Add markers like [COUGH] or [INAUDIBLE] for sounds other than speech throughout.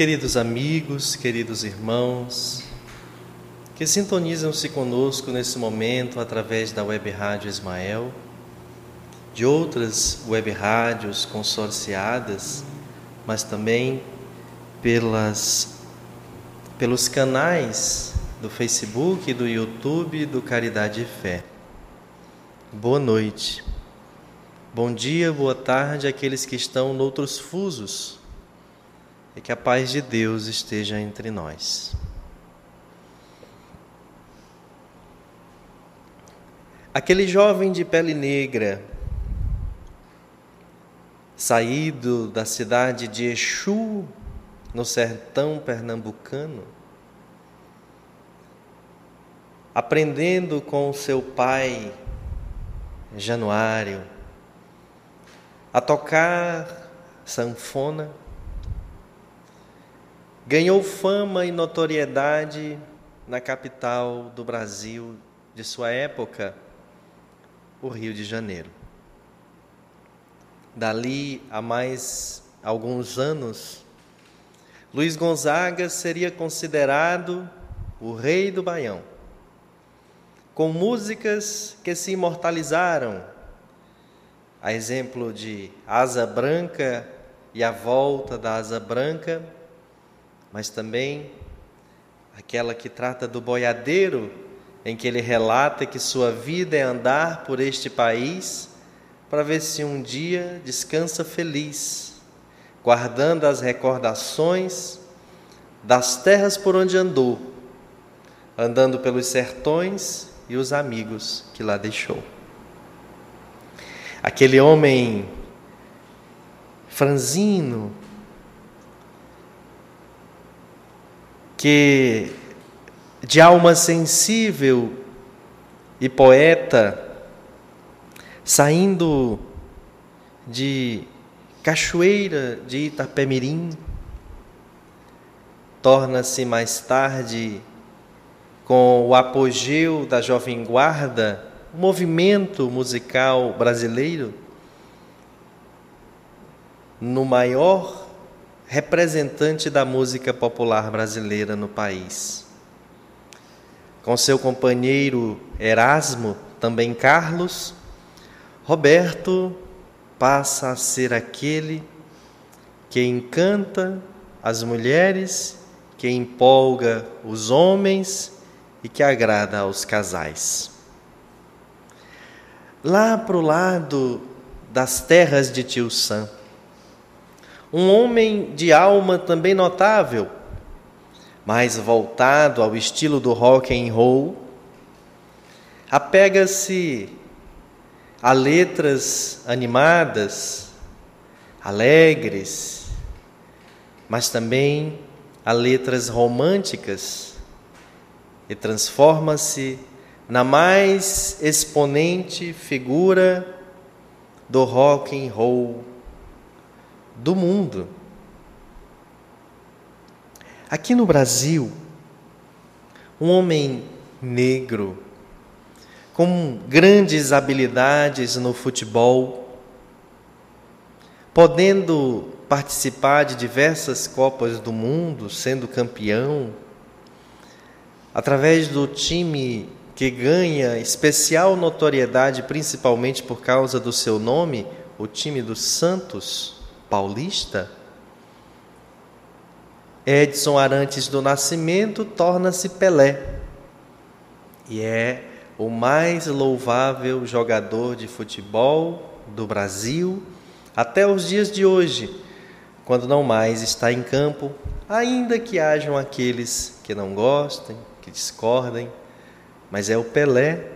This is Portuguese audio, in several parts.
Queridos amigos, queridos irmãos, que sintonizam-se conosco nesse momento através da Web Rádio Ismael, de outras web rádios consorciadas, mas também pelas, pelos canais do Facebook, do YouTube do Caridade e Fé. Boa noite. Bom dia, boa tarde àqueles que estão noutros fusos. E que a paz de Deus esteja entre nós. Aquele jovem de pele negra, saído da cidade de Exu, no sertão pernambucano, aprendendo com seu pai, Januário, a tocar sanfona, ganhou fama e notoriedade na capital do Brasil de sua época, o Rio de Janeiro. Dali a mais alguns anos, Luiz Gonzaga seria considerado o rei do Baião, com músicas que se imortalizaram, a exemplo de Asa Branca e a Volta da Asa Branca, mas também aquela que trata do boiadeiro em que ele relata que sua vida é andar por este país para ver se um dia descansa feliz, guardando as recordações das terras por onde andou, andando pelos sertões e os amigos que lá deixou. Aquele homem franzino, que de alma sensível e poeta, saindo de Cachoeira de Itapemirim, torna-se mais tarde, com o apogeu da Jovem Guarda, movimento musical brasileiro, no maior representante da música popular brasileira no país com seu companheiro Erasmo, também Carlos, Roberto passa a ser aquele que encanta as mulheres, que empolga os homens e que agrada aos casais. Lá para o lado das terras de Tio Sam, um homem de alma também notável, mais voltado ao estilo do rock and roll, apega-se a letras animadas, alegres, mas também a letras românticas e transforma-se na mais exponente figura do rock and roll do mundo. Aqui no Brasil, um homem negro, com grandes habilidades no futebol, podendo participar de diversas Copas do Mundo, sendo campeão, através do time que ganha especial notoriedade, principalmente por causa do seu nome, o time do Santos Paulista Edson Arantes do Nascimento torna-se Pelé e é o mais louvável jogador de futebol do Brasil até os dias de hoje, quando não mais está em campo, ainda que hajam aqueles que não gostem, que discordem, mas é o Pelé,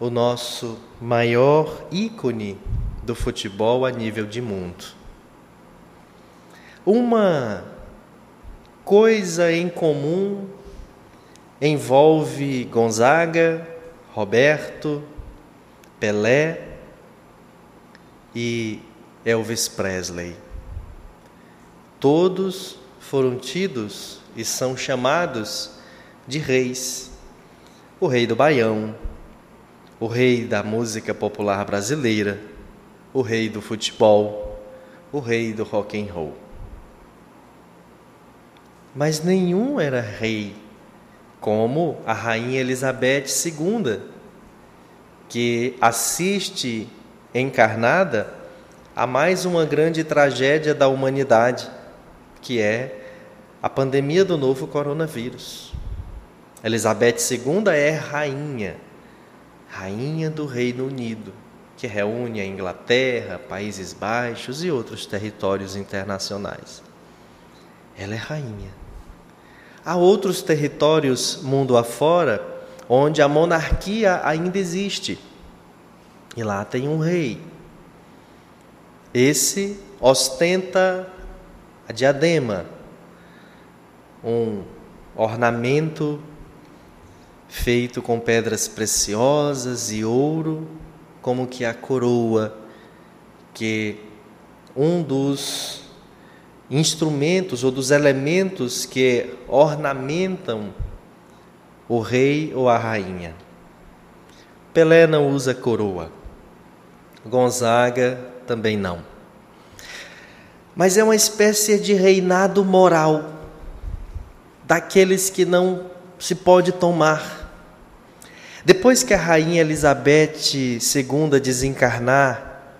o nosso maior ícone do futebol a nível de mundo. Uma coisa em comum envolve Gonzaga, Roberto, Pelé e Elvis Presley. Todos foram tidos e são chamados de reis. O rei do Baião, o rei da música popular brasileira, o rei do futebol, o rei do rock and roll. Mas nenhum era rei, como a rainha Elizabeth II, que assiste encarnada a mais uma grande tragédia da humanidade, que é a pandemia do novo coronavírus. Elizabeth II é rainha, rainha do Reino Unido, que reúne a Inglaterra, Países Baixos e outros territórios internacionais. Ela é rainha. Há outros territórios mundo afora onde a monarquia ainda existe. E lá tem um rei. Esse ostenta a diadema, um ornamento feito com pedras preciosas e ouro, como que a coroa que um dos instrumentos ou dos elementos que ornamentam o rei ou a rainha. Pelé não usa coroa, Gonzaga também não. Mas é uma espécie de reinado moral daqueles que não se pode tomar. Depois que a rainha Elizabeth II desencarnar,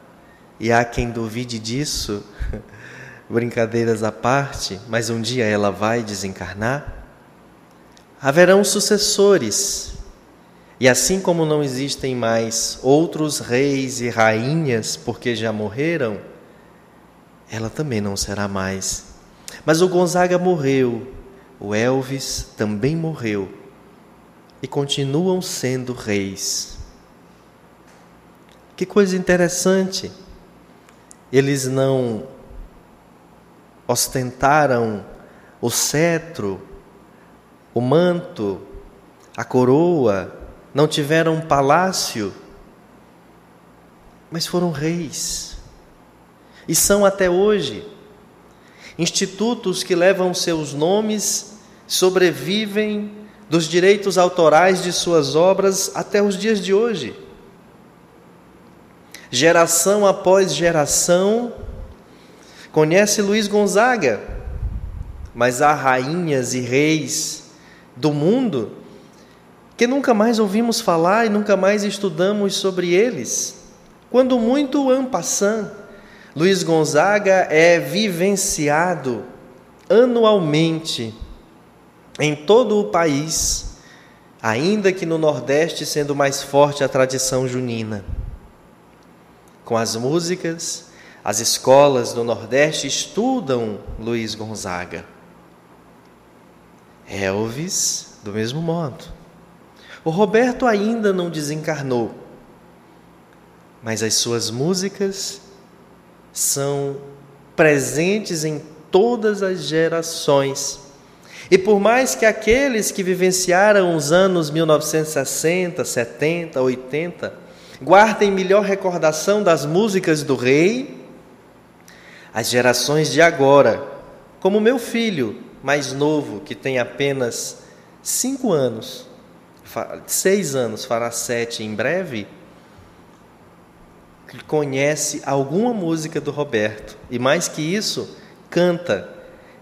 e há quem duvide disso, [LAUGHS] brincadeiras à parte, mas um dia ela vai desencarnar, haverão sucessores. E assim como não existem mais outros reis e rainhas porque já morreram, ela também não será mais. Mas o Gonzaga morreu, o Elvis também morreu e continuam sendo reis. Que coisa interessante! Eles não ostentaram o cetro, o manto, a coroa, não tiveram um palácio, mas foram reis. E são até hoje. Institutos que levam seus nomes sobrevivem dos direitos autorais de suas obras até os dias de hoje. Geração após geração, Conhece Luiz Gonzaga, mas há rainhas e reis do mundo que nunca mais ouvimos falar e nunca mais estudamos sobre eles. Quando muito ampassant, Luiz Gonzaga é vivenciado anualmente em todo o país, ainda que no Nordeste sendo mais forte a tradição junina. Com as músicas, as escolas do Nordeste estudam Luiz Gonzaga. Elvis, do mesmo modo. O Roberto ainda não desencarnou, mas as suas músicas são presentes em todas as gerações. E por mais que aqueles que vivenciaram os anos 1960, 70, 80 guardem melhor recordação das músicas do rei, as gerações de agora, como meu filho mais novo, que tem apenas cinco anos, seis anos, fará sete em breve, conhece alguma música do Roberto e mais que isso, canta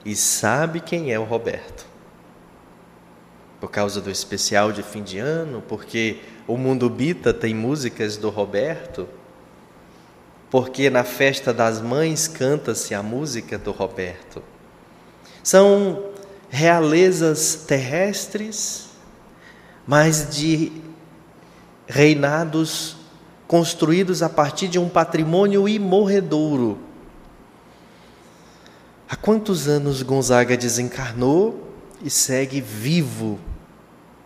e sabe quem é o Roberto. Por causa do especial de fim de ano, porque o Mundo Bita tem músicas do Roberto, porque na festa das mães canta-se a música do Roberto. São realezas terrestres, mas de reinados construídos a partir de um patrimônio imorredouro. Há quantos anos Gonzaga desencarnou e segue vivo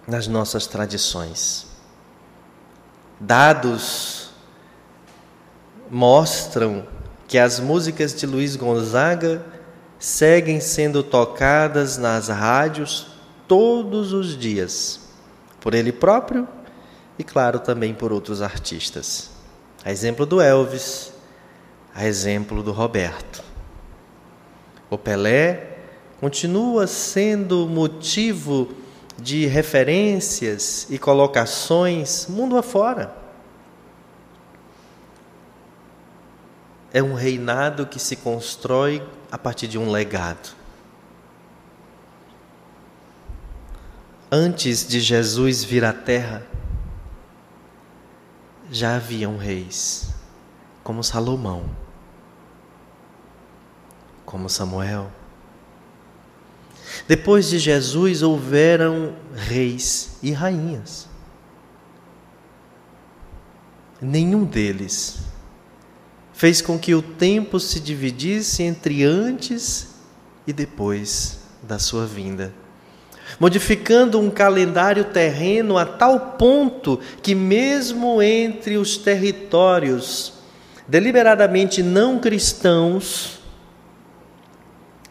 nas nossas tradições? Dados mostram que as músicas de Luiz Gonzaga seguem sendo tocadas nas rádios todos os dias, por ele próprio e, claro, também por outros artistas. A exemplo do Elvis, a exemplo do Roberto. O Pelé continua sendo motivo de referências e colocações mundo afora. É um reinado que se constrói a partir de um legado. antes de Jesus vir à terra, já haviam reis, como Salomão, como Samuel. Depois de Jesus houveram reis e rainhas. Nenhum deles fez com que o tempo se dividisse entre antes e depois da sua vinda, modificando um calendário terreno a tal ponto que, mesmo entre os territórios deliberadamente não cristãos,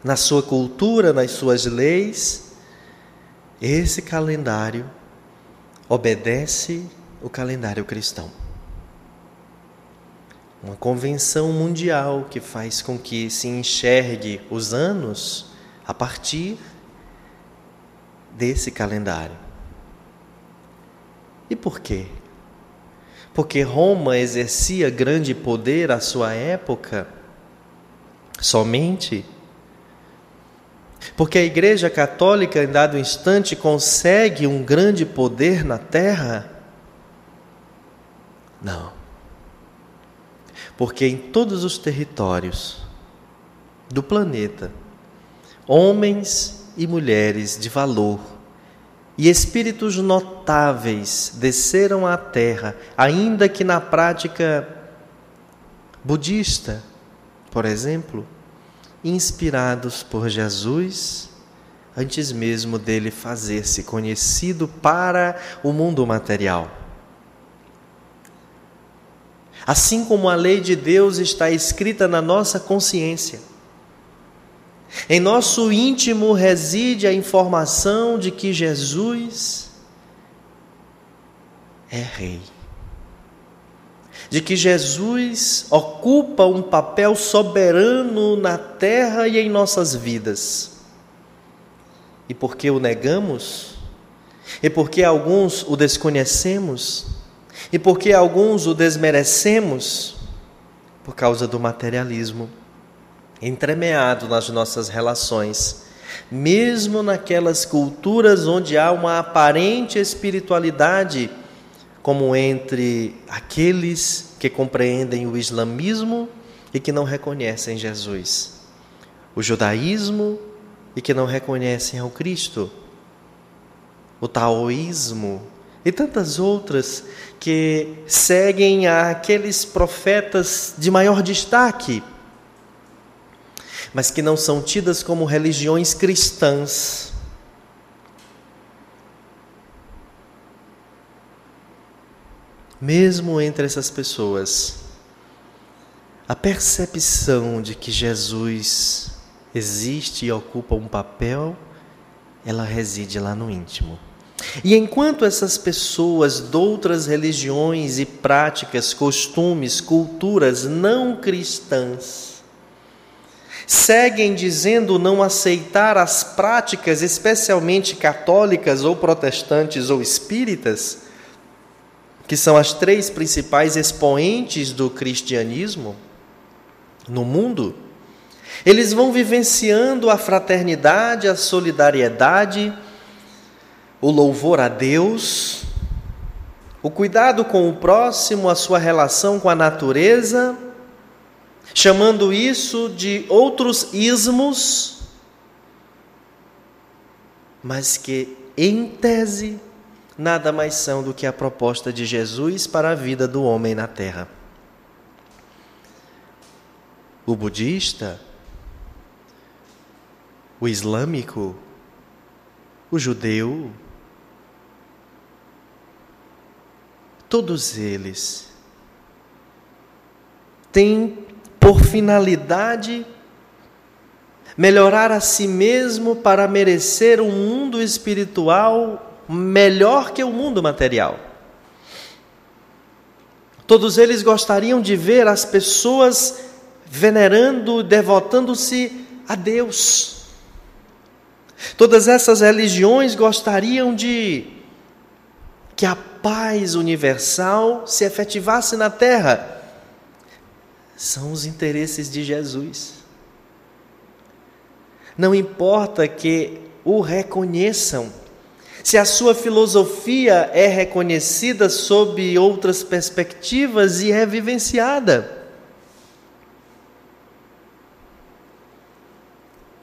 na sua cultura, nas suas leis, esse calendário obedece o calendário cristão uma convenção mundial que faz com que se enxergue os anos a partir desse calendário. E por quê? Porque Roma exercia grande poder à sua época somente porque a Igreja Católica, em dado instante, consegue um grande poder na terra? Não porque em todos os territórios do planeta, homens e mulheres de valor e espíritos notáveis desceram à Terra, ainda que na prática budista, por exemplo, inspirados por Jesus, antes mesmo dele fazer-se conhecido para o mundo material. Assim como a lei de Deus está escrita na nossa consciência. Em nosso íntimo reside a informação de que Jesus é Rei. De que Jesus ocupa um papel soberano na terra e em nossas vidas. E porque o negamos, e porque alguns o desconhecemos, e porque alguns o desmerecemos por causa do materialismo entremeado nas nossas relações, mesmo naquelas culturas onde há uma aparente espiritualidade, como entre aqueles que compreendem o islamismo e que não reconhecem Jesus, o judaísmo e que não reconhecem ao Cristo, o taoísmo e tantas outras que seguem aqueles profetas de maior destaque, mas que não são tidas como religiões cristãs. Mesmo entre essas pessoas, a percepção de que Jesus existe e ocupa um papel, ela reside lá no íntimo. E enquanto essas pessoas de outras religiões e práticas, costumes, culturas não cristãs seguem dizendo não aceitar as práticas, especialmente católicas ou protestantes ou espíritas, que são as três principais expoentes do cristianismo no mundo, eles vão vivenciando a fraternidade, a solidariedade, o louvor a Deus, o cuidado com o próximo, a sua relação com a natureza, chamando isso de outros ismos, mas que, em tese, nada mais são do que a proposta de Jesus para a vida do homem na terra. O budista, o islâmico, o judeu, todos eles têm por finalidade melhorar a si mesmo para merecer um mundo espiritual melhor que o mundo material. Todos eles gostariam de ver as pessoas venerando, devotando-se a Deus. Todas essas religiões gostariam de que a paz universal se efetivasse na terra. São os interesses de Jesus. Não importa que o reconheçam, se a sua filosofia é reconhecida sob outras perspectivas e é vivenciada.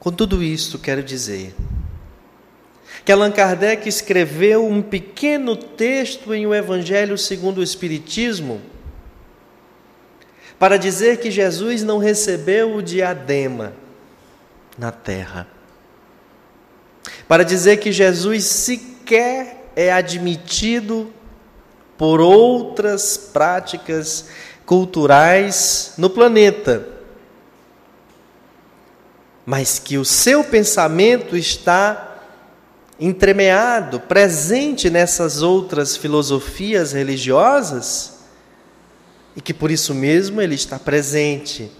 Com tudo isto, quero dizer que Allan Kardec escreveu um pequeno texto em O Evangelho segundo o Espiritismo para dizer que Jesus não recebeu o diadema na terra. Para dizer que Jesus sequer é admitido por outras práticas culturais no planeta, mas que o seu pensamento está entremeado, presente nessas outras filosofias religiosas e que por isso mesmo ele está presente.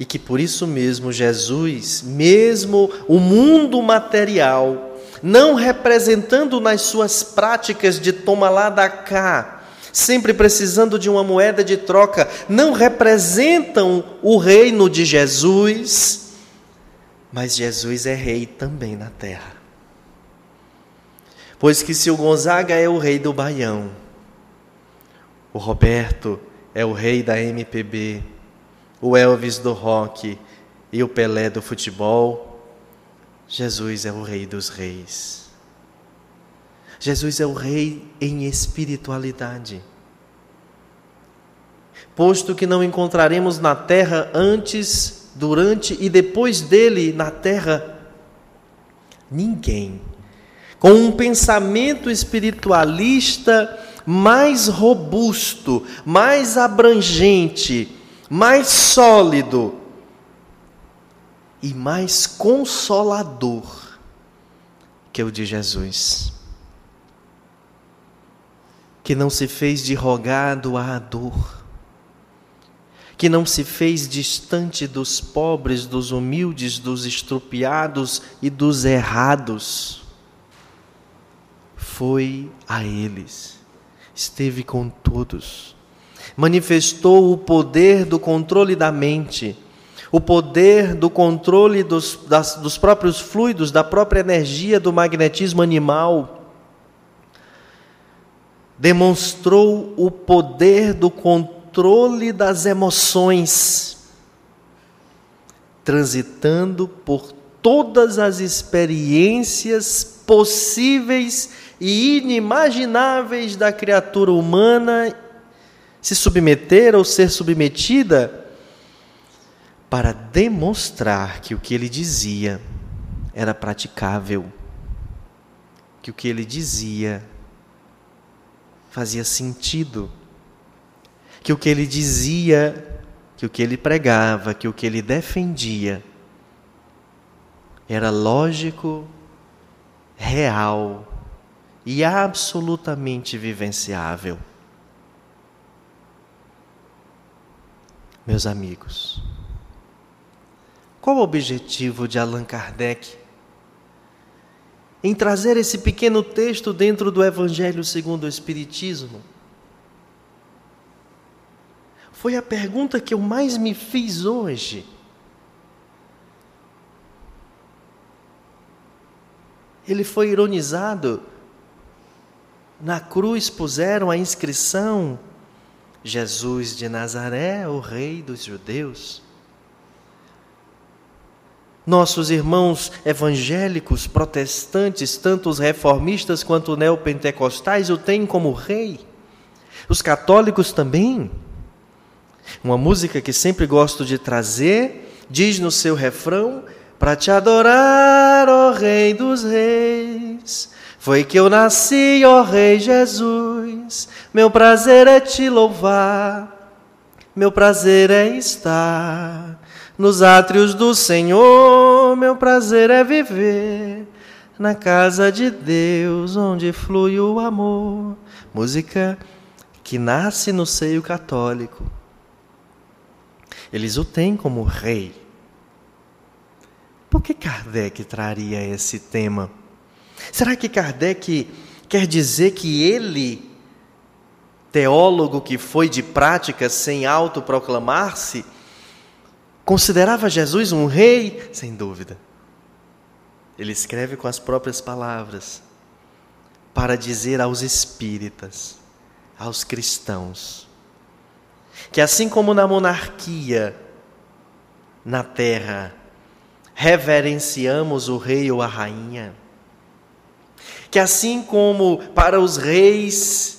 E que por isso mesmo Jesus, mesmo o mundo material, não representando nas suas práticas de toma lá da cá, sempre precisando de uma moeda de troca, não representam o reino de Jesus, mas Jesus é rei também na terra. Pois que se o Gonzaga é o rei do Baião, o Roberto é o rei da MPB, o Elvis do rock e o Pelé do futebol. Jesus é o rei dos reis. Jesus é o rei em espiritualidade. Posto que não encontraremos na terra antes, durante e depois dele na terra ninguém com um pensamento espiritualista mais robusto, mais abrangente, mais sólido e mais consolador que o de Jesus. Que não se fez de rogado à dor, que não se fez distante dos pobres, dos humildes, dos estrupiados e dos errados. Foi a eles esteve com todos. Manifestou o poder do controle da mente, o poder do controle dos, das, dos próprios fluidos, da própria energia do magnetismo animal. Demonstrou o poder do controle das emoções, transitando por todas as experiências possíveis e inimagináveis da criatura humana se submeter ou ser submetida para demonstrar que o que ele dizia era praticável, que o que ele dizia fazia sentido, que o que ele dizia, que o que ele pregava, que o que ele defendia era lógico, real e absolutamente vivenciável. Meus amigos, qual o objetivo de Allan Kardec em trazer esse pequeno texto dentro do Evangelho segundo o Espiritismo? Foi a pergunta que eu mais me fiz hoje. Ele foi ironizado na cruz puseram a inscrição: Jesus de Nazaré, o Rei dos Judeus. Nossos irmãos evangélicos, protestantes, tanto os reformistas quanto os neopentecostais, o têm como rei. Os católicos também. Uma música que sempre gosto de trazer diz no seu refrão: Para te adorar, ó Rei dos Reis, foi que eu nasci, ó Rei Jesus, meu prazer é te louvar, meu prazer é estar nos átrios do Senhor, meu prazer é viver na casa de Deus, onde flui o amor. Música que nasce no seio católico. Eles o têm como rei. Por que Kardec traria esse tema? Será que Kardec quer dizer que ele, teólogo que foi de prática sem autoproclamar-se, considerava Jesus um rei? Sem dúvida. Ele escreve com as próprias palavras. para dizer aos espíritas, aos cristãos, que assim como na monarquia, na terra, reverenciamos o rei ou a rainha, que assim como para os reis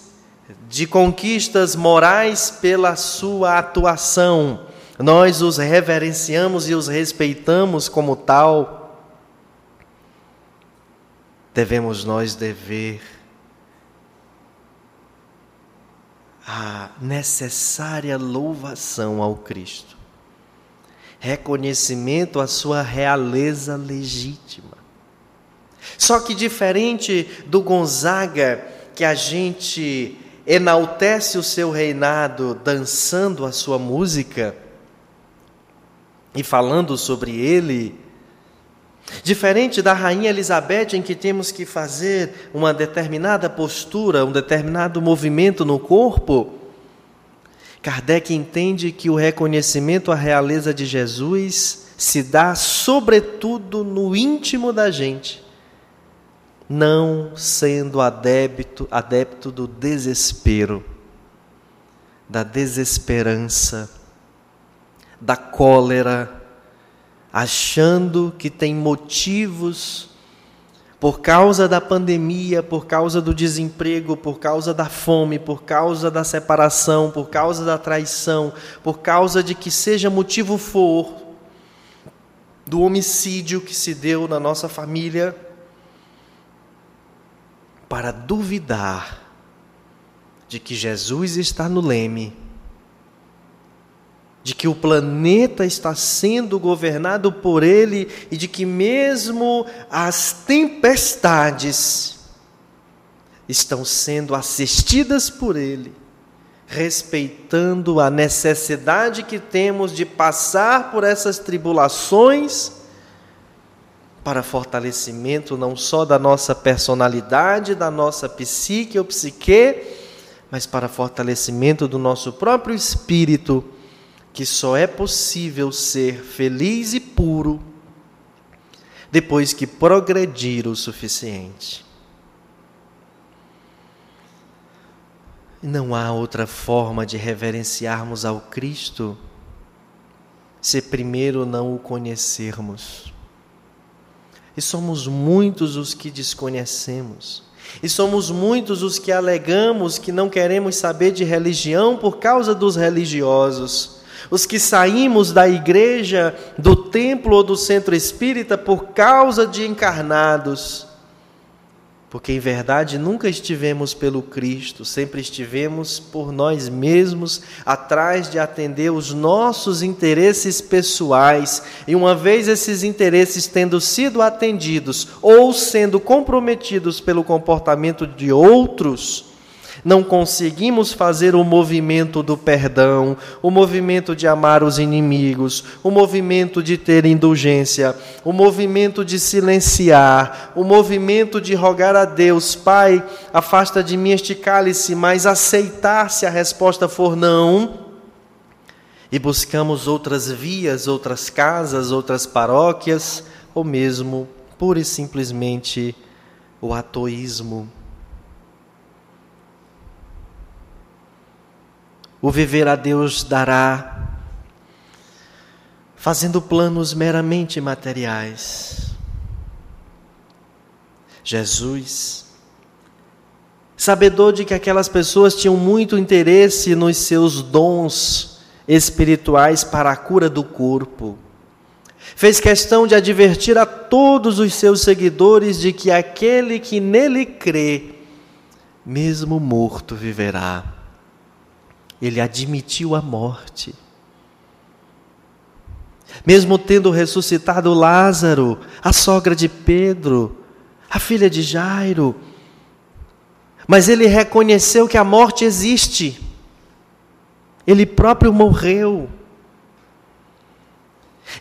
de conquistas morais pela sua atuação, nós os reverenciamos e os respeitamos como tal, devemos nós dever a necessária louvação ao Cristo, reconhecimento à sua realeza legítima. Só que diferente do Gonzaga, que a gente enaltece o seu reinado dançando a sua música e falando sobre ele, diferente da rainha Elizabeth, em que temos que fazer uma determinada postura, um determinado movimento no corpo, Kardec entende que o reconhecimento à realeza de Jesus se dá sobretudo no íntimo da gente não sendo adepto, adepto do desespero, da desesperança, da cólera, achando que tem motivos por causa da pandemia, por causa do desemprego, por causa da fome, por causa da separação, por causa da traição, por causa de que seja motivo for do homicídio que se deu na nossa família, para duvidar de que Jesus está no leme, de que o planeta está sendo governado por Ele e de que mesmo as tempestades estão sendo assistidas por Ele, respeitando a necessidade que temos de passar por essas tribulações para fortalecimento não só da nossa personalidade, da nossa psique ou psique, mas para fortalecimento do nosso próprio espírito, que só é possível ser feliz e puro depois que progredir o suficiente. Não há outra forma de reverenciarmos ao Cristo se primeiro não o conhecermos. E somos muitos os que desconhecemos. E somos muitos os que alegamos que não queremos saber de religião por causa dos religiosos. Os que saímos da igreja, do templo ou do centro espírita por causa de encarnados porque em verdade nunca estivemos pelo Cristo, sempre estivemos por nós mesmos, atrás de atender os nossos interesses pessoais, e uma vez esses interesses tendo sido atendidos ou sendo comprometidos pelo comportamento de outros, não conseguimos fazer o movimento do perdão, o movimento de amar os inimigos, o movimento de ter indulgência, o movimento de silenciar, o movimento de rogar a Deus, Pai, afasta de mim este cálice, mas aceitar se a resposta for não. E buscamos outras vias, outras casas, outras paróquias, ou mesmo, pura e simplesmente, o atoísmo O viver a Deus dará, fazendo planos meramente materiais. Jesus, sabedor de que aquelas pessoas tinham muito interesse nos seus dons espirituais para a cura do corpo, fez questão de advertir a todos os seus seguidores de que aquele que nele crê, mesmo morto, viverá ele admitiu a morte. Mesmo tendo ressuscitado Lázaro, a sogra de Pedro, a filha de Jairo, mas ele reconheceu que a morte existe. Ele próprio morreu.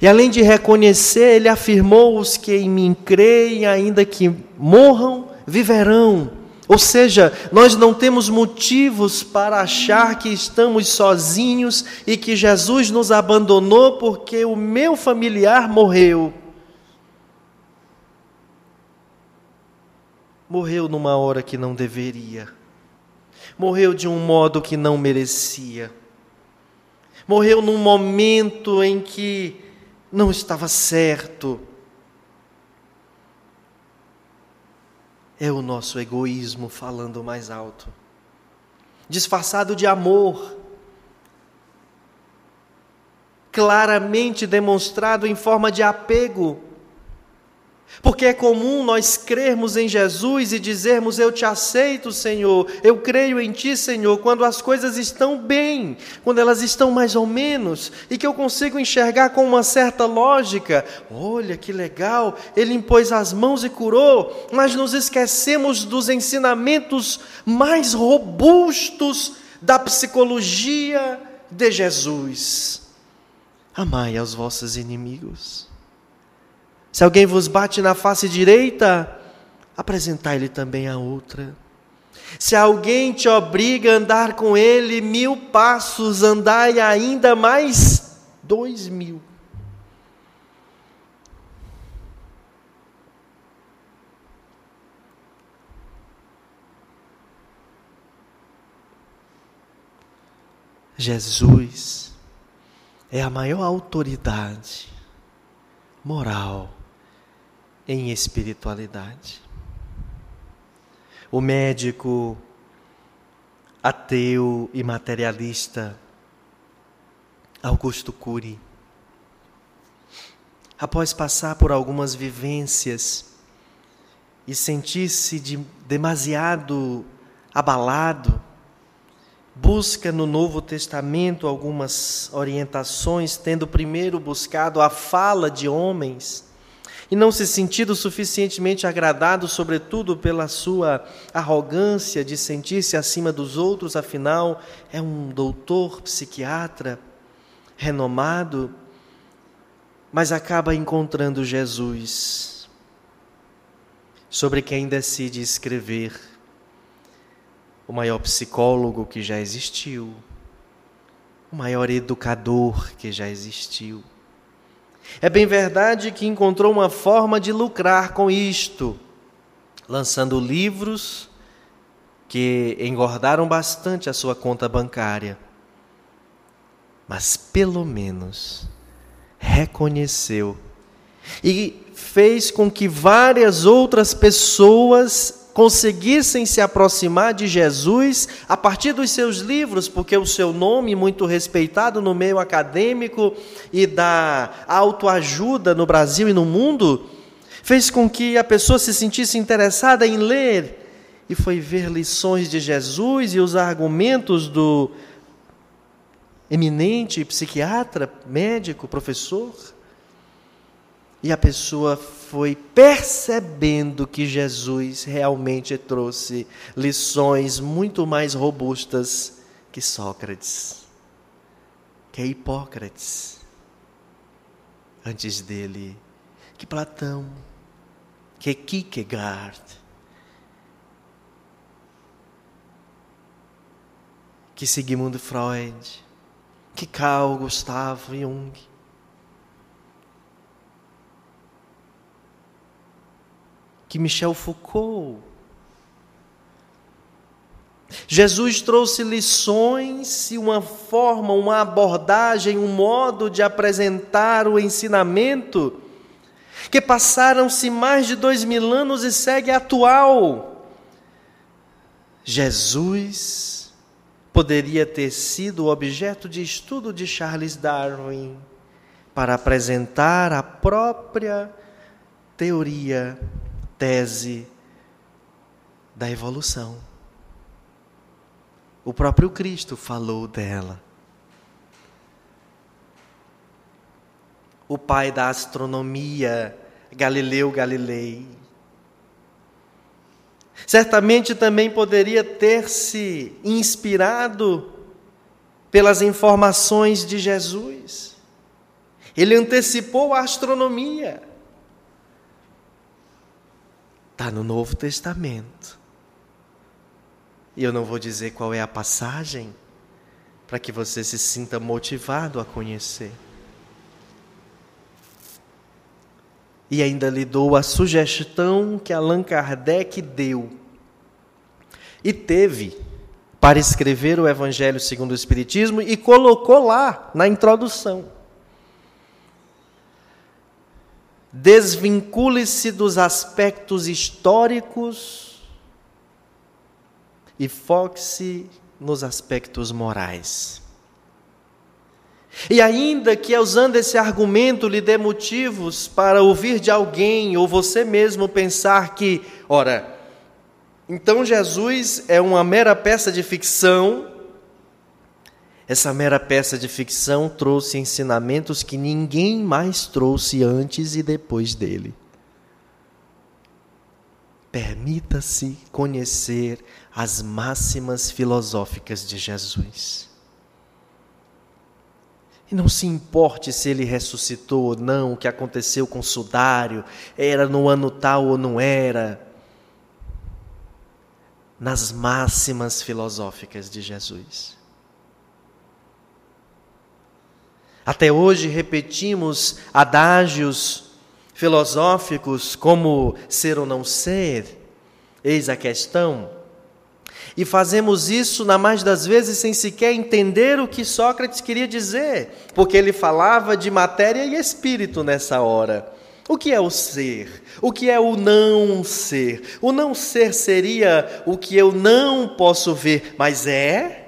E além de reconhecer, ele afirmou: os que em mim creem, ainda que morram, viverão. Ou seja, nós não temos motivos para achar que estamos sozinhos e que Jesus nos abandonou porque o meu familiar morreu. morreu numa hora que não deveria, morreu de um modo que não merecia, morreu num momento em que não estava certo. É o nosso egoísmo falando mais alto, disfarçado de amor, claramente demonstrado em forma de apego porque é comum nós crermos em Jesus e dizermos: Eu te aceito, Senhor, eu creio em Ti, Senhor, quando as coisas estão bem, quando elas estão mais ou menos, e que eu consigo enxergar com uma certa lógica. Olha que legal, Ele impôs as mãos e curou, mas nos esquecemos dos ensinamentos mais robustos da psicologia de Jesus. Amai aos vossos inimigos. Se alguém vos bate na face direita, apresentai-lhe também a outra. Se alguém te obriga a andar com ele mil passos, andai ainda mais dois mil. Jesus é a maior autoridade moral em espiritualidade. O médico ateu e materialista Augusto Cury, após passar por algumas vivências e sentir-se de, demasiado abalado, busca no Novo Testamento algumas orientações, tendo primeiro buscado a fala de homens e não se sentido suficientemente agradado, sobretudo pela sua arrogância de sentir-se acima dos outros, afinal, é um doutor psiquiatra renomado, mas acaba encontrando Jesus, sobre quem decide escrever. O maior psicólogo que já existiu, o maior educador que já existiu é bem verdade que encontrou uma forma de lucrar com isto, lançando livros que engordaram bastante a sua conta bancária. Mas pelo menos reconheceu e fez com que várias outras pessoas conseguissem se aproximar de Jesus a partir dos seus livros, porque o seu nome, muito respeitado no meio acadêmico e da autoajuda no Brasil e no mundo, fez com que a pessoa se sentisse interessada em ler e foi ver lições de Jesus e os argumentos do eminente psiquiatra, médico, professor. E a pessoa foi percebendo que Jesus realmente trouxe lições muito mais robustas que Sócrates, que Hipócrates, antes dele, que Platão, que Kierkegaard, que Sigmund Freud, que Carl Gustavo Jung. Que Michel Foucault. Jesus trouxe lições e uma forma, uma abordagem, um modo de apresentar o ensinamento que passaram-se mais de dois mil anos e segue atual. Jesus poderia ter sido objeto de estudo de Charles Darwin para apresentar a própria teoria tese da evolução. O próprio Cristo falou dela. O pai da astronomia, Galileu Galilei. Certamente também poderia ter se inspirado pelas informações de Jesus. Ele antecipou a astronomia. Está no Novo Testamento. E eu não vou dizer qual é a passagem, para que você se sinta motivado a conhecer. e ainda lhe dou a sugestão que Allan Kardec deu e teve para escrever o Evangelho segundo o Espiritismo e colocou lá na introdução. Desvincule-se dos aspectos históricos e foque-se nos aspectos morais. E ainda que usando esse argumento lhe dê motivos para ouvir de alguém ou você mesmo pensar que, ora, então Jesus é uma mera peça de ficção. Essa mera peça de ficção trouxe ensinamentos que ninguém mais trouxe antes e depois dele. Permita-se conhecer as máximas filosóficas de Jesus. E não se importe se ele ressuscitou ou não, o que aconteceu com o sudário, era no ano tal ou não era. Nas máximas filosóficas de Jesus. Até hoje repetimos adágios filosóficos como ser ou não ser, eis a questão. E fazemos isso, na mais das vezes, sem sequer entender o que Sócrates queria dizer, porque ele falava de matéria e espírito nessa hora. O que é o ser? O que é o não ser? O não ser seria o que eu não posso ver, mas é?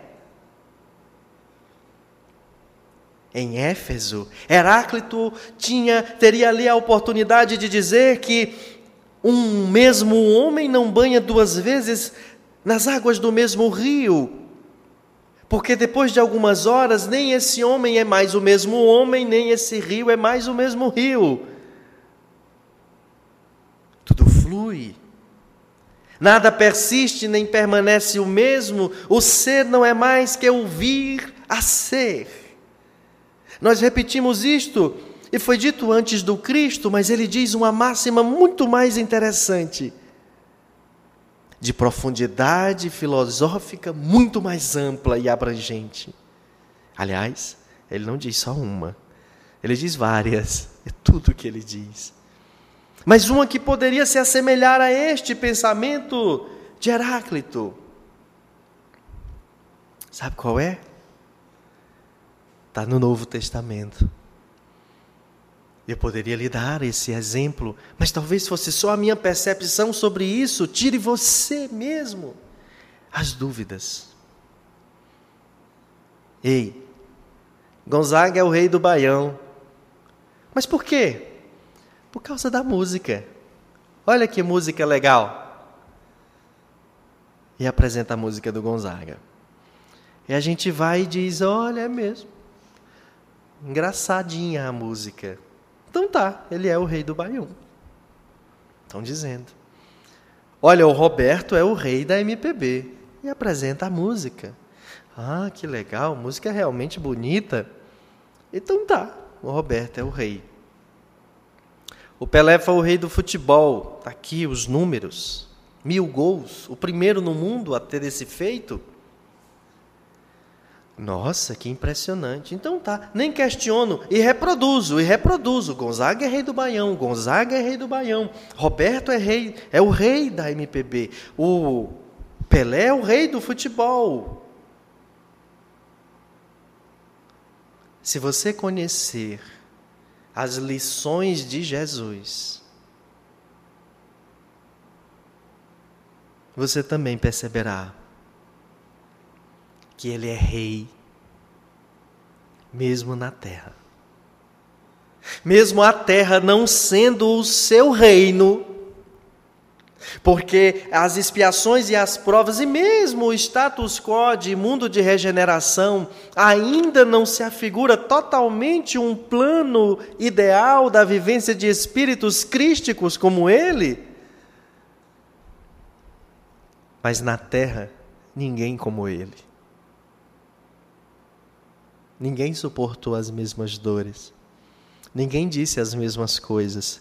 Em Éfeso, Heráclito tinha teria ali a oportunidade de dizer que um mesmo homem não banha duas vezes nas águas do mesmo rio. Porque depois de algumas horas, nem esse homem é mais o mesmo homem, nem esse rio é mais o mesmo rio. Tudo flui. Nada persiste nem permanece o mesmo. O ser não é mais que o vir a ser. Nós repetimos isto, e foi dito antes do Cristo, mas ele diz uma máxima muito mais interessante de profundidade filosófica muito mais ampla e abrangente. Aliás, ele não diz só uma, ele diz várias, [LAUGHS] é tudo o que ele diz. Mas uma que poderia se assemelhar a este pensamento de Heráclito. Sabe qual é? Está no Novo Testamento. Eu poderia lhe dar esse exemplo, mas talvez fosse só a minha percepção sobre isso. Tire você mesmo as dúvidas. Ei, Gonzaga é o rei do Baião. Mas por quê? Por causa da música. Olha que música legal. E apresenta a música do Gonzaga. E a gente vai e diz: olha, é mesmo. Engraçadinha a música. Então tá, ele é o rei do Baião. Estão dizendo. Olha, o Roberto é o rei da MPB e apresenta a música. Ah, que legal, música é realmente bonita. Então tá, o Roberto é o rei. O Pelé foi o rei do futebol. Está aqui os números. Mil gols, o primeiro no mundo a ter esse feito. Nossa, que impressionante. Então tá, nem questiono e reproduzo, e reproduzo. Gonzaga é rei do Baião, Gonzaga é rei do Baião. Roberto é rei, é o rei da MPB. O Pelé é o rei do futebol. Se você conhecer as lições de Jesus, você também perceberá que Ele é Rei, mesmo na terra. Mesmo a terra não sendo o seu reino, porque as expiações e as provas, e mesmo o status quo de mundo de regeneração, ainda não se afigura totalmente um plano ideal da vivência de espíritos crísticos como ele. Mas na terra, ninguém como ele. Ninguém suportou as mesmas dores. Ninguém disse as mesmas coisas.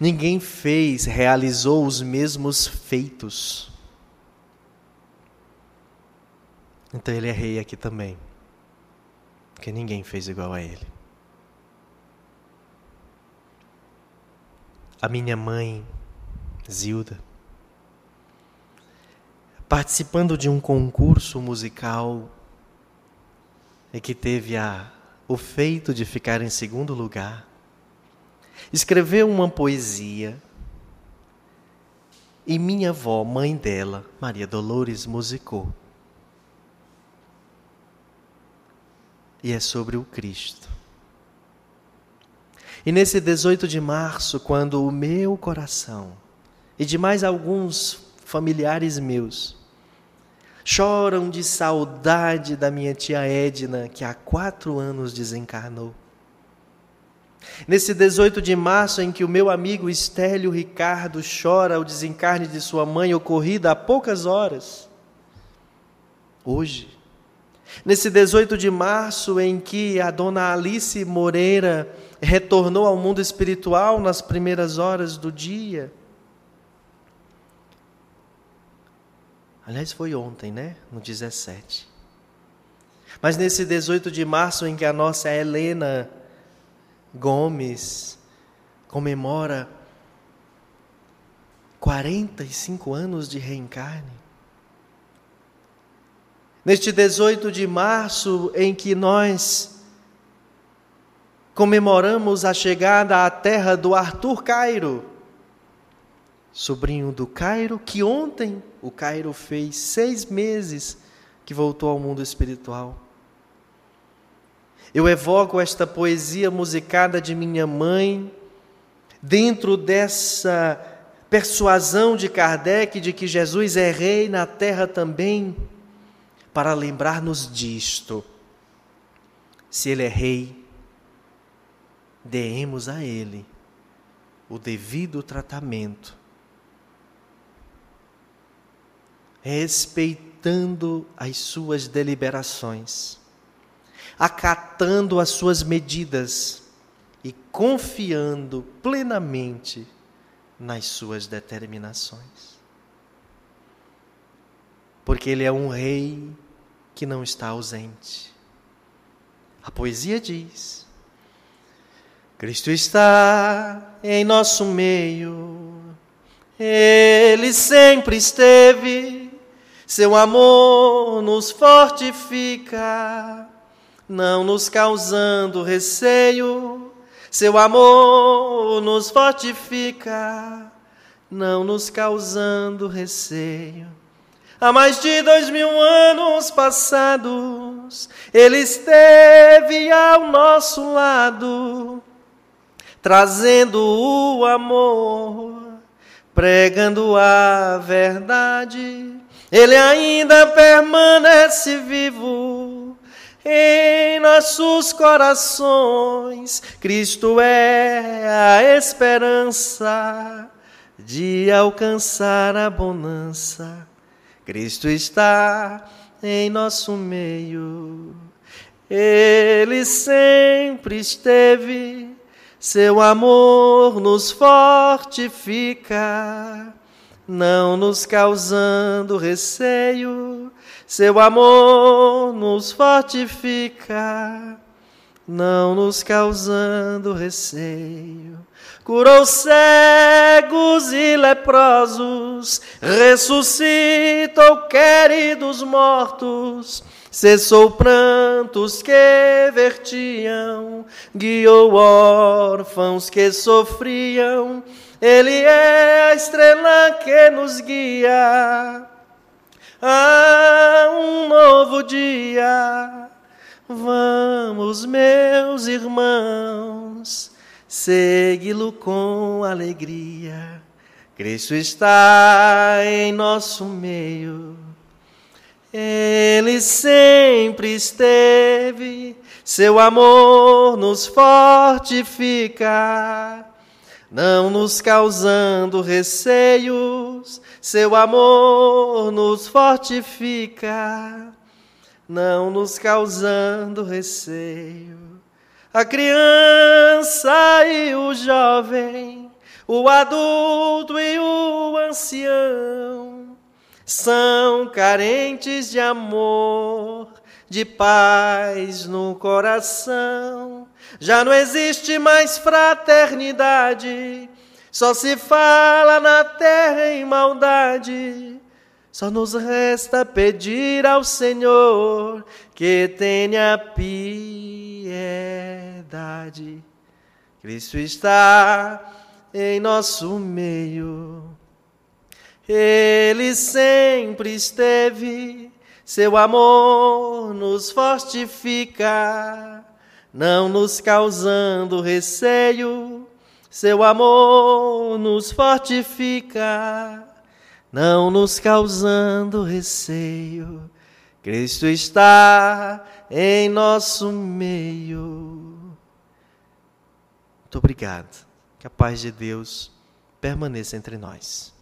Ninguém fez, realizou os mesmos feitos. Então ele é rei aqui também. Porque ninguém fez igual a ele. a minha mãe, Zilda, participando de um concurso musical e que teve a, o feito de ficar em segundo lugar, escreveu uma poesia e minha avó, mãe dela, Maria Dolores, musicou. E é sobre o Cristo. E nesse 18 de março, quando o meu coração e de mais alguns familiares meus choram de saudade da minha tia Edna, que há quatro anos desencarnou. Nesse 18 de março, em que o meu amigo Estélio Ricardo chora o desencarne de sua mãe, ocorrida há poucas horas. Hoje, nesse 18 de março, em que a dona Alice Moreira retornou ao mundo espiritual nas primeiras horas do dia. Aliás, foi ontem, né? No 17. Mas nesse 18 de março, em que a nossa Helena Gomes comemora 45 anos de reencarne. Neste 18 de março, em que nós comemoramos a chegada à terra do Arthur Cairo, sobrinho do Cairo, que ontem o Cairo fez seis meses que voltou ao mundo espiritual. Eu evoco esta poesia musicada de minha mãe, dentro dessa persuasão de Kardec de que Jesus é rei na terra também, para lembrar-nos disto. Se ele é rei, demos a ele o devido tratamento, respeitando as suas deliberações acatando as suas medidas e confiando plenamente nas suas determinações. Porque ele é um rei que não está ausente. A poesia diz: Cristo está em nosso meio, ele sempre esteve, seu amor nos fortifica não nos causando receio, seu amor nos fortifica, não nos causando receio. Há mais de dois mil anos passados, Ele esteve ao nosso lado, trazendo o amor, pregando a verdade. Ele ainda permanece vivo em nossos corações. Cristo é a esperança de alcançar a bonança. Cristo está em nosso meio. Ele sempre esteve, seu amor nos fortifica, não nos causando receio seu amor nos fortifica, não nos causando receio. Curou cegos e leprosos, ressuscitou queridos mortos, cessou prantos que vertiam, guiou órfãos que sofriam. Ele é a estrela que nos guia a um novo dia. Vamos, meus irmãos, segui-lo com alegria. Cristo está em nosso meio. Ele sempre esteve, seu amor nos fortifica, não nos causando receios, seu amor nos fortifica, não nos causando receio. A criança e o jovem, o adulto e o ancião, são carentes de amor, de paz no coração. Já não existe mais fraternidade Só se fala na terra em maldade. Só nos resta pedir ao Senhor que tenha piedade. Cristo está em nosso meio. Ele sempre esteve, seu amor nos fortifica, não nos causando receio seu amor nos fortifica, não nos causando receio. Cristo está em nosso meio. Muito obrigado. Que a paz de Deus permaneça entre nós.